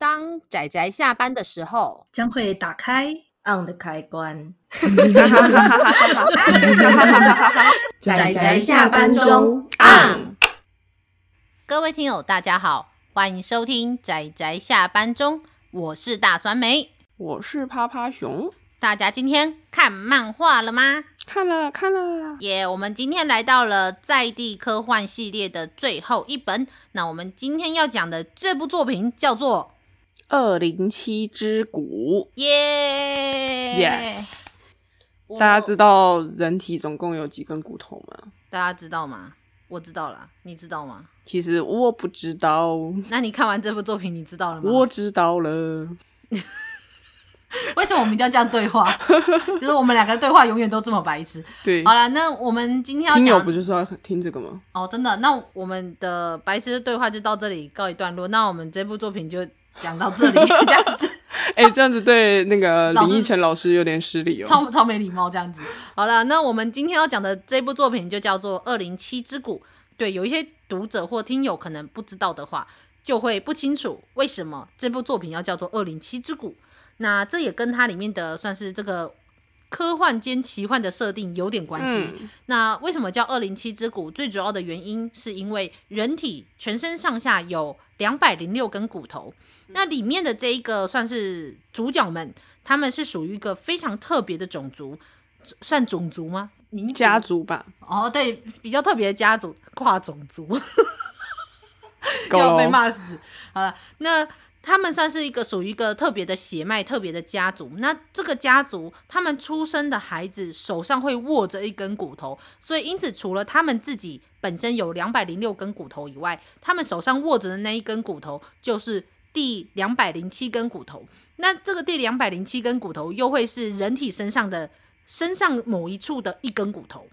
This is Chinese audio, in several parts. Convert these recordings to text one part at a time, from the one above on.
当仔仔下班的时候，将会打开 on 的开关。仔仔下班中 on。各位听友，大家好，欢迎收听仔仔下班中，我是大酸梅，我是趴趴熊。大家今天看漫画了吗？看了，看了。耶！Yeah, 我们今天来到了在地科幻系列的最后一本。那我们今天要讲的这部作品叫做《二零七之骨》。耶 Yeah!！Yes。大家知道人体总共有几根骨头吗？大家知道吗？我知道了，你知道吗？其实我不知道。那你看完这部作品，你知道了吗？我知道了。为什么我们一定要这样对话？就是我们两个对话永远都这么白痴。对，好了，那我们今天要讲，不就是要听这个吗？哦，真的，那我们的白痴的对话就到这里告一段落。那我们这部作品就讲到这里，这样子。哎、欸，这样子对那个林依晨老师有点失礼哦，超超没礼貌，这样子。好了，那我们今天要讲的这部作品就叫做《二零七之谷》。对，有一些读者或听友可能不知道的话，就会不清楚为什么这部作品要叫做《二零七之谷》。那这也跟它里面的算是这个科幻兼奇幻的设定有点关系。嗯、那为什么叫二零七之骨？最主要的原因是因为人体全身上下有两百零六根骨头。那里面的这一个算是主角们，他们是属于一个非常特别的种族，算种族吗？家族吧。哦，对，比较特别的家族，跨种族，要 被骂死。好了，那。他们算是一个属于一个特别的血脉、特别的家族。那这个家族，他们出生的孩子手上会握着一根骨头，所以因此除了他们自己本身有两百零六根骨头以外，他们手上握着的那一根骨头就是第两百零七根骨头。那这个第两百零七根骨头又会是人体身上的身上某一处的一根骨头。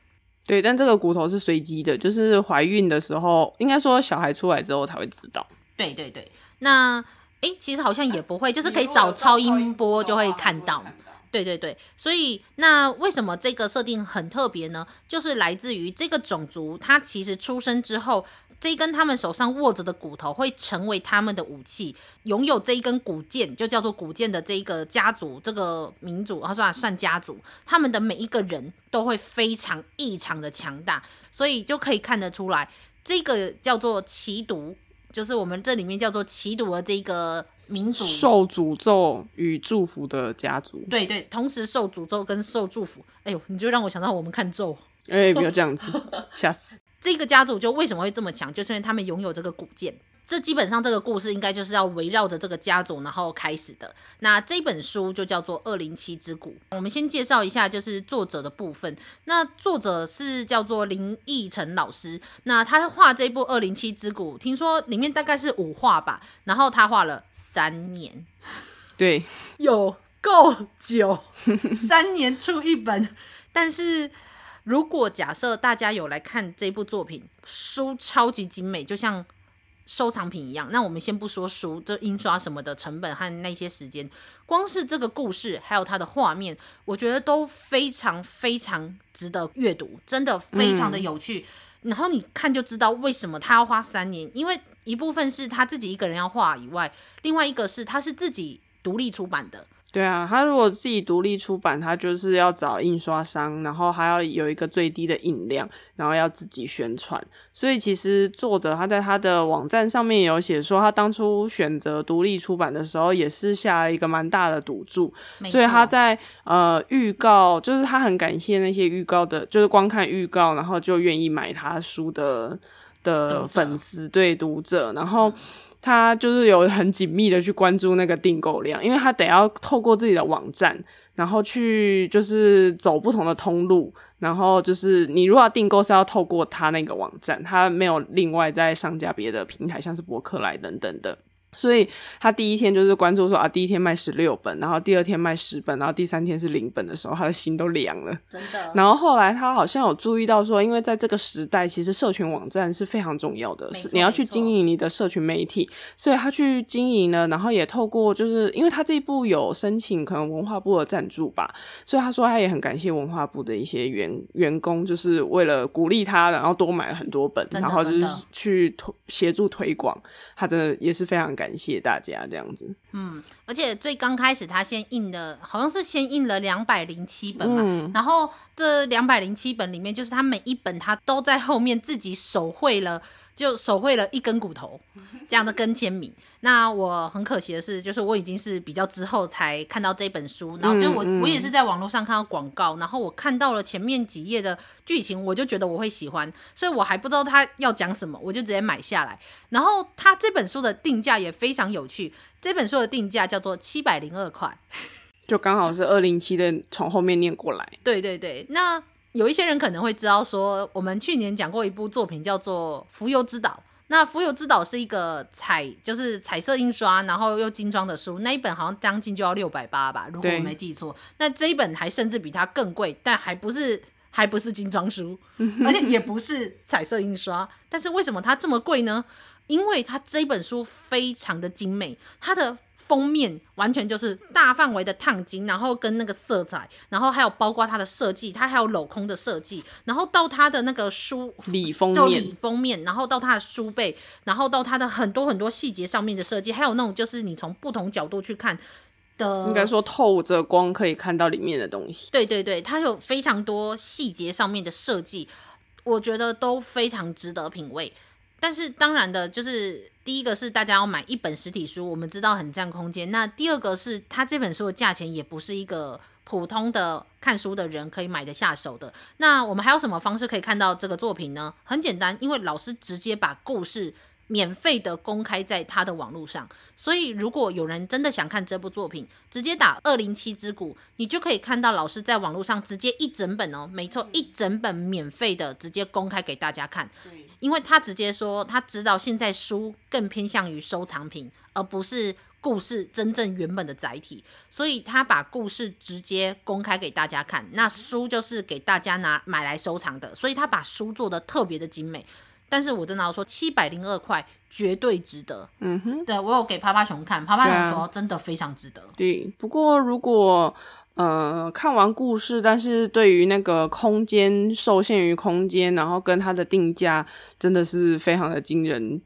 对，但这个骨头是随机的，就是怀孕的时候，应该说小孩出来之后才会知道。对对对，那。哎，其实好像也不会，就是可以扫超音波就会看到。对对对，所以那为什么这个设定很特别呢？就是来自于这个种族，它其实出生之后，这一根他们手上握着的骨头会成为他们的武器。拥有这一根骨剑，就叫做骨剑的这一个家族，这个民族，他算算家族，他们的每一个人都会非常异常的强大，所以就可以看得出来，这个叫做奇毒。就是我们这里面叫做奇毒的这个民族，受诅咒与祝福的家族。对对，同时受诅咒跟受祝福。哎呦，你就让我想到我们看咒。哎、欸，不要这样子，吓死！这个家族就为什么会这么强？就是因为他们拥有这个古剑。这基本上这个故事应该就是要围绕着这个家族然后开始的。那这本书就叫做《二零七之谷》。我们先介绍一下，就是作者的部分。那作者是叫做林奕晨老师。那他画这部《二零七之谷》，听说里面大概是五画吧，然后他画了三年。对，有够久，三年出一本。但是如果假设大家有来看这部作品，书超级精美，就像。收藏品一样，那我们先不说书，这印刷什么的成本和那些时间，光是这个故事还有它的画面，我觉得都非常非常值得阅读，真的非常的有趣。嗯、然后你看就知道为什么他要花三年，因为一部分是他自己一个人要画以外，另外一个是他是自己独立出版的。对啊，他如果自己独立出版，他就是要找印刷商，然后还要有一个最低的印量，然后要自己宣传。所以其实作者他在他的网站上面有写说，他当初选择独立出版的时候，也是下了一个蛮大的赌注。所以他在呃预告，就是他很感谢那些预告的，就是光看预告，然后就愿意买他书的的粉丝者对读者，然后。他就是有很紧密的去关注那个订购量，因为他得要透过自己的网站，然后去就是走不同的通路，然后就是你如果要订购是要透过他那个网站，他没有另外在上架别的平台，像是博客来等等的。所以他第一天就是关注说啊，第一天卖十六本，然后第二天卖十本，然后第三天是零本的时候，他的心都凉了。真的。然后后来他好像有注意到说，因为在这个时代，其实社群网站是非常重要的，是你要去经营你的社群媒体，所以他去经营了，然后也透过就是因为他这一部有申请可能文化部的赞助吧，所以他说他也很感谢文化部的一些员员工，就是为了鼓励他，然后多买了很多本，然后就是去推协助推广，他真的也是非常。感谢大家这样子。嗯，而且最刚开始他先印的，好像是先印了两百零七本嘛，嗯、然后这两百零七本里面，就是他每一本他都在后面自己手绘了。就手绘了一根骨头这样的跟签名。那我很可惜的是，就是我已经是比较之后才看到这本书，然后就我我也是在网络上看到广告，然后我看到了前面几页的剧情，我就觉得我会喜欢，所以我还不知道他要讲什么，我就直接买下来。然后他这本书的定价也非常有趣，这本书的定价叫做七百零二块，就刚好是二零七的从后面念过来。对对对，那。有一些人可能会知道说，我们去年讲过一部作品叫做《浮游之岛》。那《浮游之岛》是一个彩，就是彩色印刷，然后又精装的书。那一本好像将近就要六百八吧，如果我没记错。那这一本还甚至比它更贵，但还不是还不是精装书，而且也不是彩色印刷。但是为什么它这么贵呢？因为它这本书非常的精美，它的。封面完全就是大范围的烫金，然后跟那个色彩，然后还有包括它的设计，它还有镂空的设计，然后到它的那个书里封面，里封面，然后到它的书背，然后到它的很多很多细节上面的设计，还有那种就是你从不同角度去看的，应该说透着光可以看到里面的东西。对对对，它有非常多细节上面的设计，我觉得都非常值得品味。但是当然的，就是第一个是大家要买一本实体书，我们知道很占空间。那第二个是它这本书的价钱也不是一个普通的看书的人可以买得下手的。那我们还有什么方式可以看到这个作品呢？很简单，因为老师直接把故事。免费的公开在他的网络上，所以如果有人真的想看这部作品，直接打二零七之谷，你就可以看到老师在网络上直接一整本哦，没错，一整本免费的直接公开给大家看。因为他直接说他知道现在书更偏向于收藏品，而不是故事真正原本的载体，所以他把故事直接公开给大家看，那书就是给大家拿买来收藏的，所以他把书做的特别的精美。但是我真的要说，七百零二块绝对值得。嗯哼，对，我有给趴趴熊看，趴趴熊说真的非常值得。对，对，不过如果呃看完故事，但是对于那个空间受限于空间，然后跟它的定价真的是非常的惊人。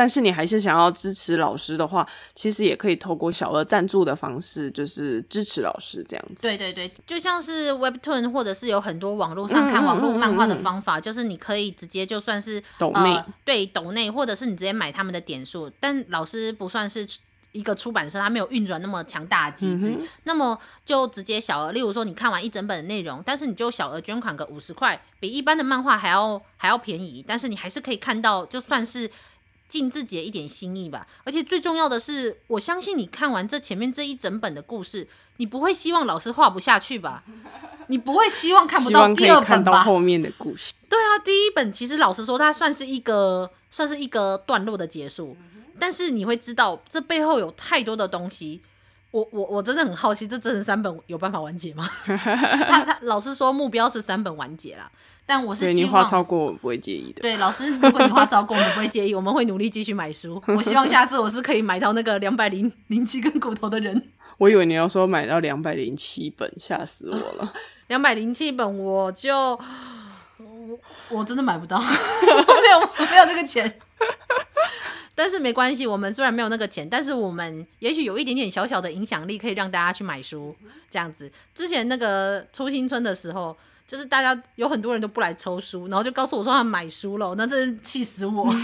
但是你还是想要支持老师的话，其实也可以透过小额赞助的方式，就是支持老师这样子。对对对，就像是 Webtoon，或者是有很多网络上看网络漫画的方法，嗯嗯嗯嗯，就是你可以直接就算是抖内，呃，对抖内，或者是你直接买他们的点数。但老师不算是一个出版社，他没有运转那么强大的机制，嗯，那么就直接小额。例如说，你看完一整本的内容，但是你就小额捐款个五十块，比一般的漫画还要还要便宜，但是你还是可以看到，就算是。尽自己的一点心意吧，而且最重要的是，我相信你看完这前面这一整本的故事，你不会希望老师画不下去吧？你不会希望看不到第二本吧？看到后面的故事。对啊，第一本其实老实说，它算是一个算是一个段落的结束，但是你会知道这背后有太多的东西。我我我真的很好奇，这真的三本有办法完结吗？他他老师说目标是三本完结啦。但我是希望你画超过我不会介意的。对，老师，如果你画超过我们不会介意，我们会努力继续买书。我希望下次我是可以买到那个两百零零七根骨头的人。我以为你要说买到两百零七本，吓死我了。两百零七本我就我我真的买不到，没有没有那个钱。但是没关系，我们虽然没有那个钱，但是我们也许有一点点小小的影响力，可以让大家去买书。这样子，之前那个出新春的时候，就是大家有很多人都不来抽书，然后就告诉我说他买书了，那真是气死我。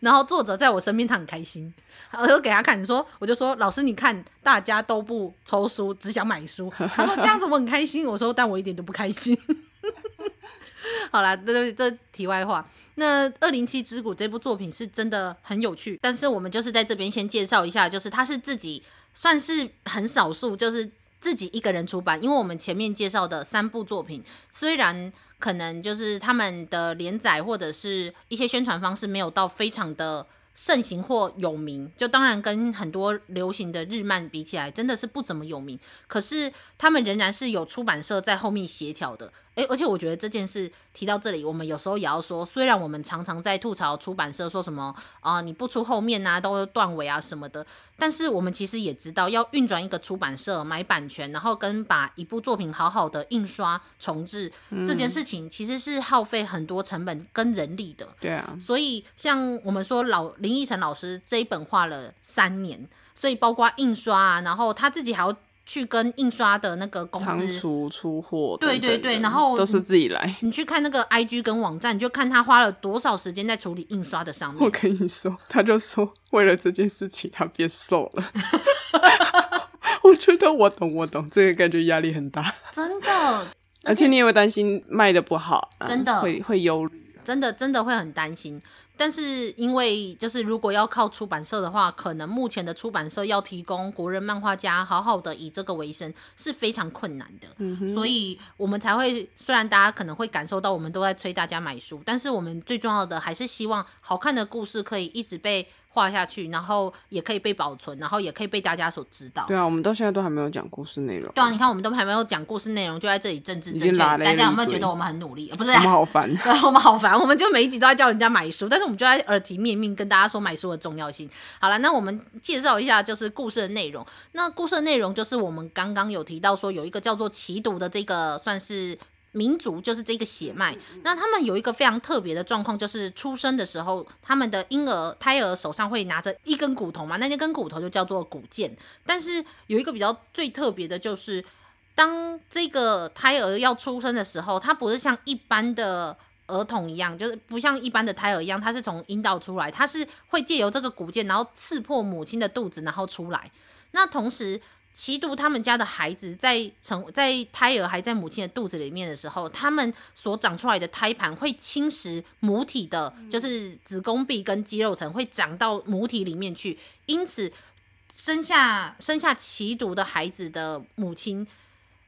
然后作者在我身边，他很开心，我就给他看，说我就说老师你看，大家都不抽书，只想买书。他说这样子我很开心，我说但我一点都不开心。好啦，这这题外话。那《二零七之谷》这部作品是真的很有趣，但是我们就是在这边先介绍一下，就是他是自己算是很少数，就是自己一个人出版。因为我们前面介绍的三部作品，虽然可能就是他们的连载或者是一些宣传方式没有到非常的盛行或有名，就当然跟很多流行的日漫比起来，真的是不怎么有名。可是他们仍然是有出版社在后面协调的。诶，而且我觉得这件事提到这里，我们有时候也要说，虽然我们常常在吐槽出版社说什么啊、呃，你不出后面啊，都断尾啊什么的，但是我们其实也知道，要运转一个出版社买版权，然后跟把一部作品好好的印刷重置、嗯、这件事情，其实是耗费很多成本跟人力的。对啊，所以像我们说老林奕晨老师这一本画了三年，所以包括印刷啊，然后他自己还要。去跟印刷的那个公司仓储出货，对对对，然后都是自己来。你去看那个 IG 跟网站，你就看他花了多少时间在处理印刷的上面。我跟你说，他就说为了这件事情，他变瘦了。我觉得我懂，我懂，这个感觉压力很大，真的。而且你也会担心卖的不好，真的会会忧虑，真的真的会很担心。但是因为就是如果要靠出版社的话，可能目前的出版社要提供国人漫画家好好的以这个为生是非常困难的，嗯，所以我们才会虽然大家可能会感受到我们都在催大家买书，但是我们最重要的还是希望好看的故事可以一直被。画下去，然后也可以被保存，然后也可以被大家所知道。对啊，我们到现在都还没有讲故事内容。对啊，你看我们都还没有讲故事内容，就在这里政治正确。大家有没有觉得我们很努力？不是，我们好烦。对，我们好烦。我们就每一集都在叫人家买书，但是我们就在耳提面命跟大家说买书的重要性。好了，那我们介绍一下就是故事的内容。那故事的内容就是我们刚刚有提到说有一个叫做奇毒的这个算是。民族就是这个血脉，那他们有一个非常特别的状况，就是出生的时候，他们的婴儿胎儿手上会拿着一根骨头嘛，那那根骨头就叫做骨剑。但是有一个比较最特别的，就是当这个胎儿要出生的时候，它不是像一般的儿童一样，就是不像一般的胎儿一样，它是从阴道出来，它是会借由这个骨剑，然后刺破母亲的肚子，然后出来。那同时。奇毒他们家的孩子在成在胎儿还在母亲的肚子里面的时候，他们所长出来的胎盘会侵蚀母体的，就是子宫壁跟肌肉层会长到母体里面去，因此生下生下奇毒的孩子的母亲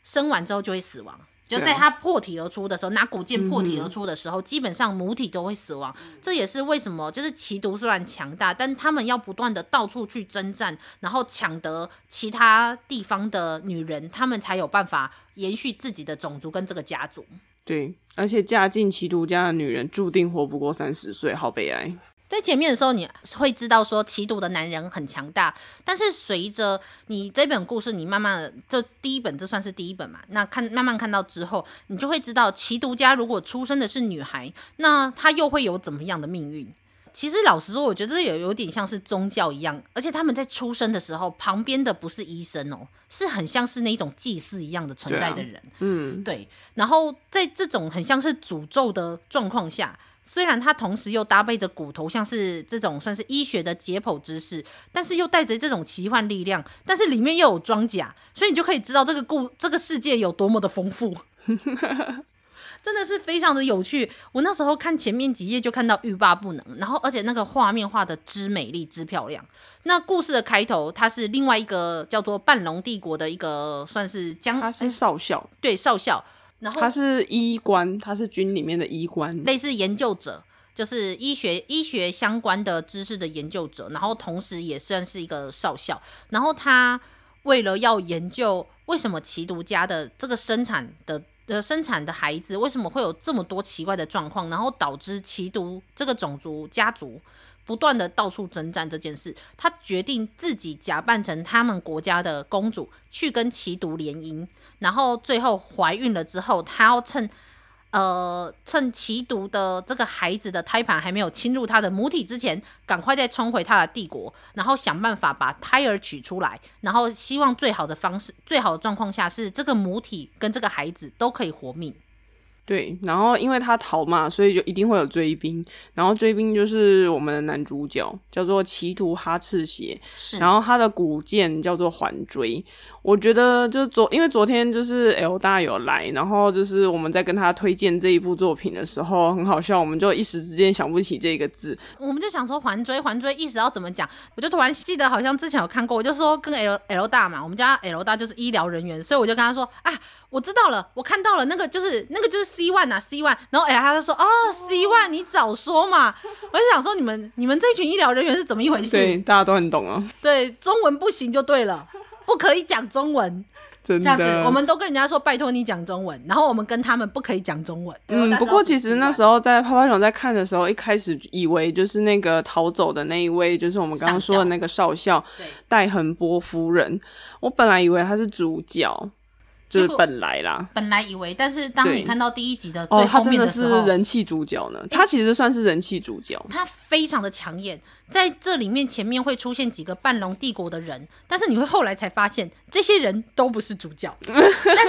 生完之后就会死亡。就在他破体而出的时候，拿古剑破体而出的时候，基本上母体都会死亡。这也是为什么，就是奇毒虽然强大，但他们要不断的到处去征战，然后抢得其他地方的女人，他们才有办法延续自己的种族跟这个家族。对，而且嫁进奇毒家的女人注定活不过三十岁，好悲哀。在前面的时候，你会知道说奇毒的男人很强大，但是随着你这本故事，你慢慢的，这第一本这算是第一本嘛，那看慢慢看到之后，你就会知道奇毒家如果出生的是女孩，那她又会有怎么样的命运？其实老实说，我觉得这有有点像是宗教一样，而且他们在出生的时候，旁边的不是医生哦，是很像是那种祭祀一样的存在的人，啊、嗯，对，然后在这种很像是诅咒的状况下。虽然它同时又搭配着骨头，像是这种算是医学的解剖知识，但是又带着这种奇幻力量，但是里面又有装甲，所以你就可以知道这个故这个世界有多么的丰富，真的是非常的有趣。我那时候看前面几页就看到欲罢不能，然后而且那个画面画的之美丽之漂亮。那故事的开头，它是另外一个叫做半龙帝国的一个算是将，他是少校，对少校。然后他是医官，他是军里面的医官，类似研究者，就是医学医学相关的知识的研究者。然后同时也算是一个少校。然后他为了要研究为什么奇毒家的这个生产的的生产的孩子为什么会有这么多奇怪的状况，然后导致奇毒这个种族家族。不断的到处征战这件事，他决定自己假扮成他们国家的公主，去跟奇毒联姻，然后最后怀孕了之后，他要趁呃趁奇毒的这个孩子的胎盘还没有侵入他的母体之前，赶快再冲回他的帝国，然后想办法把胎儿取出来，然后希望最好的方式、最好的状况下是这个母体跟这个孩子都可以活命。对，然后因为他逃嘛，所以就一定会有追兵。然后追兵就是我们的男主角，叫做奇图哈赤邪。是，然后他的古剑叫做环锥。我觉得就是昨，因为昨天就是 L 大有来，然后就是我们在跟他推荐这一部作品的时候，很好笑，我们就一时之间想不起这个字，我们就想说环锥，环锥意思要怎么讲？我就突然记得好像之前有看过，我就说跟 L L 大嘛，我们家 L 大就是医疗人员，所以我就跟他说啊，我知道了，我看到了，那个就是那个就是 C one 啊，C one，然后哎，他就说哦，C one，你早说嘛，我就想说你们你们这群医疗人员是怎么一回事？对，大家都很懂啊，对，中文不行就对了。不可以讲中文，真的，这样子，我们都跟人家说拜托你讲中文，然后我们跟他们不可以讲中文。嗯，不过其实那时候在泡泡熊在看的时候，一开始以为就是那个逃走的那一位，就是我们刚刚说的那个少校戴恒波夫人，我本来以为他是主角。就是本来啦，本来以为，但是当你看到第一集的最后面的时候，哦、他真的是人气主角呢。他其实算是人气主角，他非常的抢眼。在这里面前面会出现几个半龙帝国的人，但是你会后来才发现，这些人都不是主角。但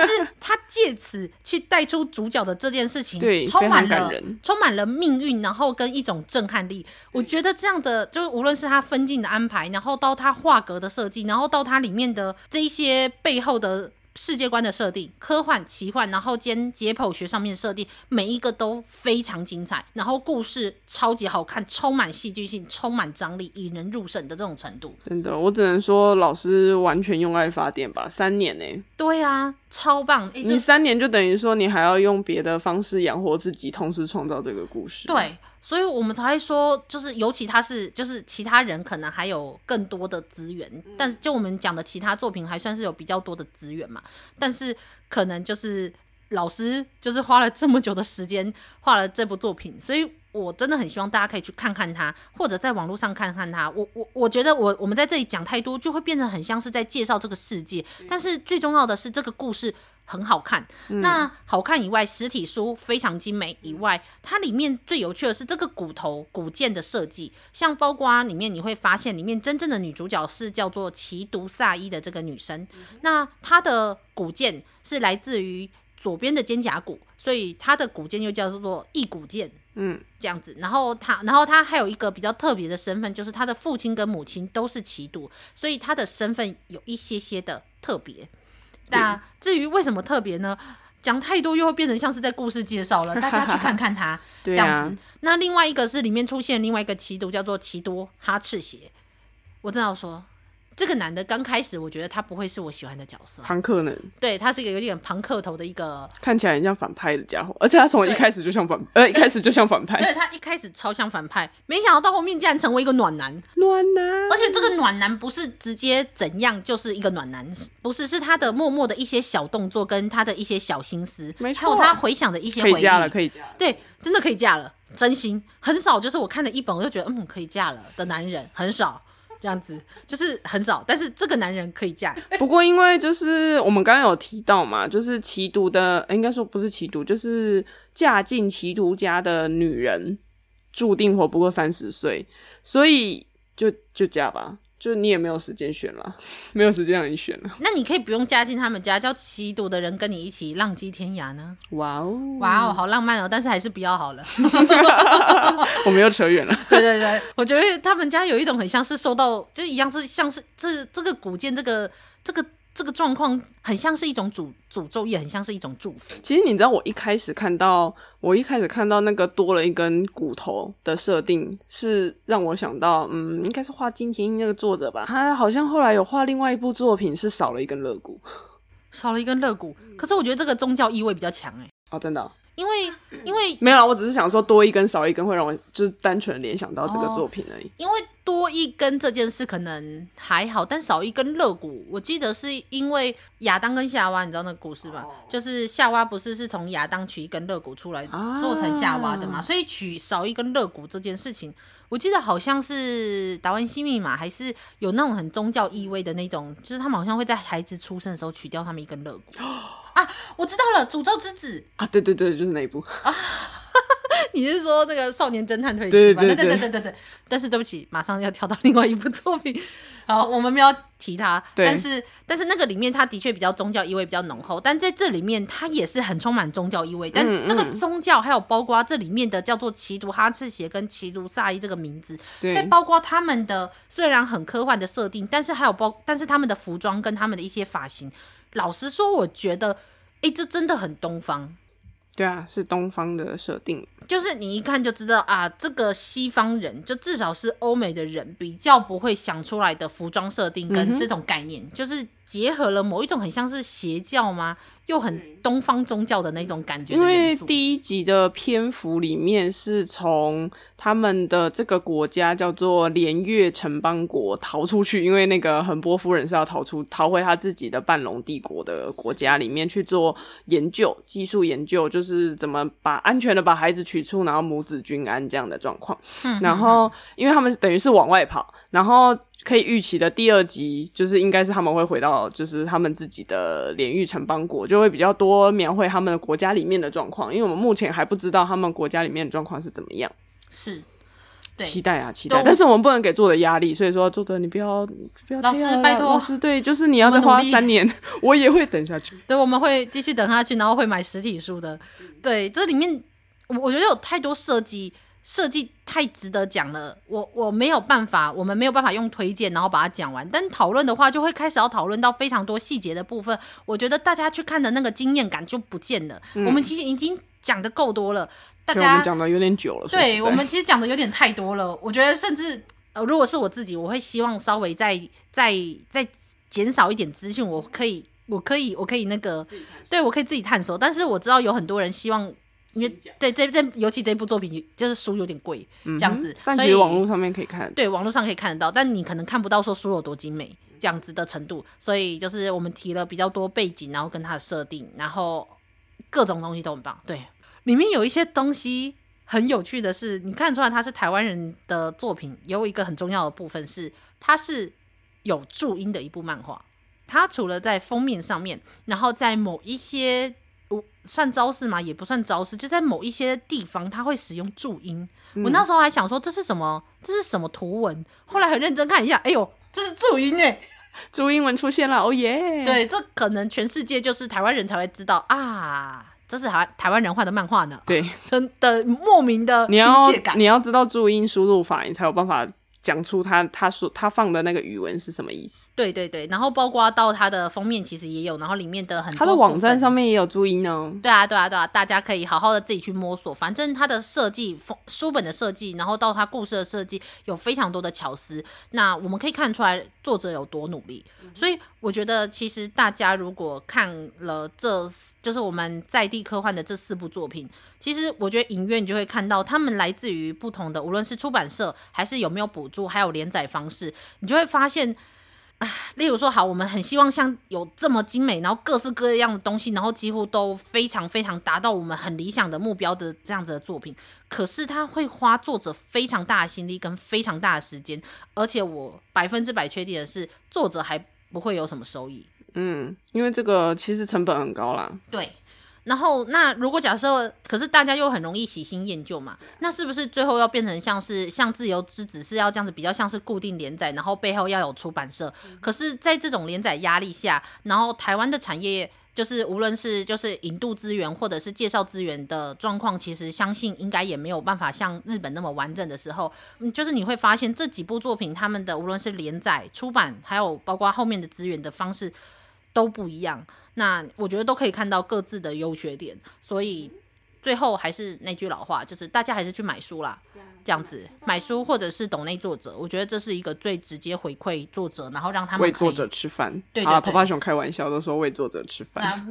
是他借此去带出主角的这件事情，对，充满了充满了命运，然后跟一种震撼力。我觉得这样的，就是无论是他分镜的安排，然后到他画格的设计，然后到他里面的这一些背后的。世界观的设定，科幻、奇幻，然后兼解剖学上面设定，每一个都非常精彩，然后故事超级好看，充满戏剧性，充满张力，引人入胜的这种程度。真的，我只能说老师完全用爱发电吧，三年呢、欸。对啊，超棒！你三年就等于说你还要用别的方式养活自己，同时创造这个故事。对。所以我们才会说，就是尤其他是，就是其他人可能还有更多的资源，但是就我们讲的其他作品还算是有比较多的资源嘛。但是可能就是老师就是花了这么久的时间画了这部作品，所以我真的很希望大家可以去看看他，或者在网络上看看他。我我我觉得我我们在这里讲太多，就会变得很像是在介绍这个世界。但是最重要的是这个故事。很好看，那好看以外，实体书非常精美以外，它里面最有趣的是这个骨头古剑的设计，像包括里面你会发现，里面真正的女主角是叫做奇毒萨伊的这个女生，那她的古剑是来自于左边的肩胛骨，所以他的骨剑又叫做异骨剑，嗯，这样子，然后他，然后他还有一个比较特别的身份，就是他的父亲跟母亲都是奇毒，所以他的身份有一些些的特别。那至于为什么特别呢？讲太多又会变成像是在故事介绍了，大家去看看他这样子。啊、那另外一个是里面出现另外一个奇毒，叫做奇多哈赤邪。我正要说。这个男的刚开始，我觉得他不会是我喜欢的角色。庞克呢？对，他是一个有点庞克头的一个，看起来很像反派的家伙，而且他从一开始就像反，呃，一开始就像反派。对，他一开始超像反派，没想到到后面竟然成为一个暖男。暖男，而且这个暖男不是直接怎样就是一个暖男，不是，是他的默默的一些小动作跟他的一些小心思，没错，还有他回想的一些回忆。可以嫁了，可以嫁了。对，真的可以嫁了，真心很少，就是我看了一本我就觉得嗯可以嫁了的男人很少。这样子就是很少，但是这个男人可以嫁。不过因为就是我们刚刚有提到嘛，就是奇毒的，应该说不是奇毒，就是嫁进奇毒家的女人，注定活不过三十岁，所以就就嫁吧。就你也没有时间选了，没有时间让你选了。那你可以不用嫁进他们家，叫吸毒的人跟你一起浪迹天涯呢？哇哦，哇哦，好浪漫哦！但是还是不要好了。我们又扯远了。对对对，我觉得他们家有一种很像是受到，就一样是像是这这个古剑这个这个。这个状况很像是一种诅诅咒，也很像是一种祝福。其实你知道，我一开始看到，我一开始看到那个多了一根骨头的设定，是让我想到，嗯，应该是画金田一那个作者吧？他好像后来有画另外一部作品，是少了一根肋骨，少了一根肋骨。可是我觉得这个宗教意味比较强，哎。哦，真的哦。因为因为没有啊，我只是想说多一根少一根会让我就是单纯联想到这个作品而已。哦，因为多一根这件事可能还好，但少一根肋骨，我记得是因为亚当跟夏娃，你知道那个故事吗？哦，就是夏娃不是是从亚当取一根肋骨出来做成夏娃的嘛，啊，所以取少一根肋骨这件事情，我记得好像是达文西密码，还是有那种很宗教意味的那种，就是他们好像会在孩子出生的时候取掉他们一根肋骨。啊，我知道了，诅咒之子啊，对对对，就是那一部啊。你是说那个少年侦探推理吗？对对对对对对对。但是对不起，马上要跳到另外一部作品。好，我们没有提他。对。但是但是那个里面，它的确比较宗教意味比较浓厚。但在这里面，它也是很充满宗教意味。但这个宗教还有包括这里面的叫做奇毒哈赤邪跟奇毒萨伊这个名字，再包括他们的虽然很科幻的设定，但是还有包，但是他们的服装跟他们的一些发型。老实说，我觉得，哎、欸，这真的很东方。对啊，是东方的设定，就是你一看就知道啊，这个西方人，就至少是欧美的人，比较不会想出来的服装设定跟这种概念，嗯、就是结合了某一种很像是邪教吗？又很东方宗教的那种感觉。因为第一集的篇幅里面是从他们的这个国家叫做连月城邦国逃出去，因为那个横波夫人是要逃出逃回他自己的半龙帝国的国家里面去做研究，技术研究，就是怎么把安全的把孩子取出，然后母子均安这样的状况。然后因为他们等于是往外跑，然后可以预期的第二集就是应该是他们会回到就是他们自己的连域城邦国就。会比较多描绘他们的国家里面的状况，因为我们目前还不知道他们国家里面的状况是怎么样。是，对，期待啊，期待！但是我们不能给作者压力，所以说作者你不要不要，老师拜托，老师对，就是你要再花三年，我，我也会等下去。对，我们会继续等下去，然后会买实体书的。对，这里面我我觉得有太多设计。设计太值得讲了，我我没有办法，我们没有办法用推荐然后把它讲完。但讨论的话，就会开始要讨论到非常多细节的部分。我觉得大家去看的那个经验感就不见了。嗯、我们其实已经讲的够多了，大家讲的有点久了。对，我们其实讲的有点太多了。我觉得甚至呃，如果是我自己，我会希望稍微再再再减少一点资讯。我可以，我可以，我可以那个，对我可以自己探索。但是我知道有很多人希望。因为对这这尤其这部作品就是书有点贵，这样子，但其实网络上面可以看，对，网络上可以看得到，但你可能看不到说书有多精美这样子的程度，所以就是我们提了比较多背景，然后跟它的设定，然后各种东西都很棒。对，里面有一些东西很有趣的是，你看得出来它是台湾人的作品，有一个很重要的部分是它是有注音的一部漫画，它除了在封面上面，然后在某一些。算招式吗？也不算招式，就在某一些地方，他会使用注音。嗯、我那时候还想说这是什么？这是什么图文？后来很认真看一下，哎呦，这是注音哎！注音文出现了，哦耶！对，这可能全世界就是台湾人才会知道啊，这是台台湾人画的漫画呢。对，真 的莫名的亲切感。你要你要知道注音输入法，你才有办法。讲出他他说他放的那个语文是什么意思？对对对，然后包括到他的封面其实也有，然后里面的很多他的网站上面也有注音哦。对啊对啊对啊，大家可以好好的自己去摸索。反正他的设计封书本的设计，然后到他故事的设计，有非常多的巧思。那我们可以看出来作者有多努力。所以我觉得，其实大家如果看了这，就是我们在地科幻的这四部作品，其实我觉得影院你就会看到，他们来自于不同的，无论是出版社还是有没有补。还有连载方式，你就会发现啊，例如说，好，我们很希望像有这么精美，然后各式各样的东西，然后几乎都非常非常达到我们很理想的目标的这样子的作品，可是他会花作者非常大的心力跟非常大的时间，而且我百分之百确定的是，作者还不会有什么收益。嗯，因为这个其实成本很高啦。对。然后，那如果假设，可是大家又很容易喜新厌旧嘛，那是不是最后要变成像是像自由之子是要这样子，比较像是固定连载，然后背后要有出版社？可是，在这种连载压力下，然后台湾的产业就是无论是就是引渡资源或者是介绍资源的状况，其实相信应该也没有办法像日本那么完整的时候，嗯，就是你会发现这几部作品他们的无论是连载、出版，还有包括后面的资源的方式都不一样。那我觉得都可以看到各自的优缺点，所以最后还是那句老话，就是大家还是去买书啦，这样子买书或者是懂内作者，我觉得这是一个最直接回馈作者，然后让他们为作者吃饭。对，对，对，趴趴熊开玩笑都说为作者吃饭，啊，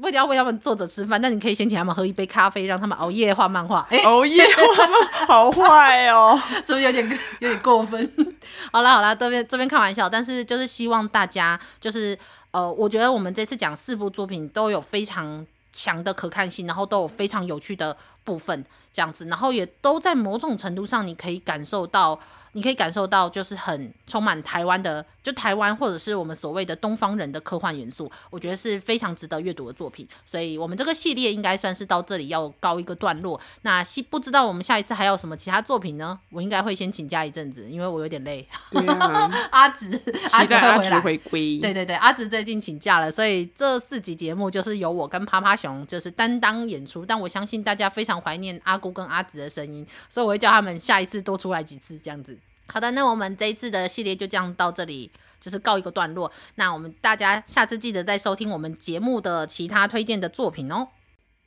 不一定要为他们作者吃饭，但你可以先请他们喝一杯咖啡，让他们熬夜画漫画。欸、熬夜画漫画，好坏哦，是不是有点有点过分？好了好了，这边这边开玩笑，但是就是希望大家就是。呃，我觉得我们这次讲四部作品都有非常强的可看性，然后都有非常有趣的部分，这样子，然后也都在某种程度上你可以感受到。你可以感受到，就是很充满台湾的，就台湾或者是我们所谓的东方人的科幻元素，我觉得是非常值得阅读的作品。所以，我们这个系列应该算是到这里要告一个段落。那不知道我们下一次还有什么其他作品呢？我应该会先请假一阵子，因为我有点累。对啊，阿直，阿直会回来。回归。对对对，阿直最近请假了，所以这四集节目就是由我跟趴趴熊就是担当演出。但我相信大家非常怀念阿姑跟阿直的声音，所以我会叫他们下一次多出来几次，这样子。好的，那我们这一次的系列就这样到这里，就是告一个段落。那我们大家下次记得再收听我们节目的其他推荐的作品哦。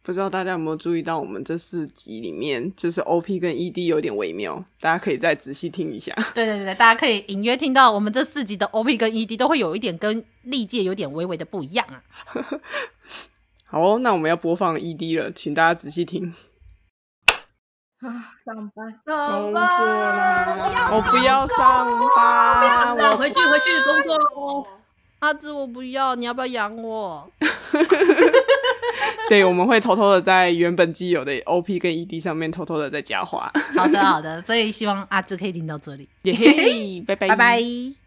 不知道大家有没有注意到，我们这四集里面就是 OP 跟 ED 有点微妙，大家可以再仔细听一下。对对对，大家可以隐约听到我们这四集的 OP 跟 ED 都会有一点跟历届有点微微的不一样啊。好哦，那我们要播放 ED 了，请大家仔细听。啊，上班，工作啦！我不要上班，我回去回去工作喽。阿志，我不要，你要不要养我？对，我们会偷偷的在原本既有的 OP 跟 ED 上面偷偷的再加花。好的，好的，所以希望阿志可以听到这里。耶嘿，拜拜，拜拜。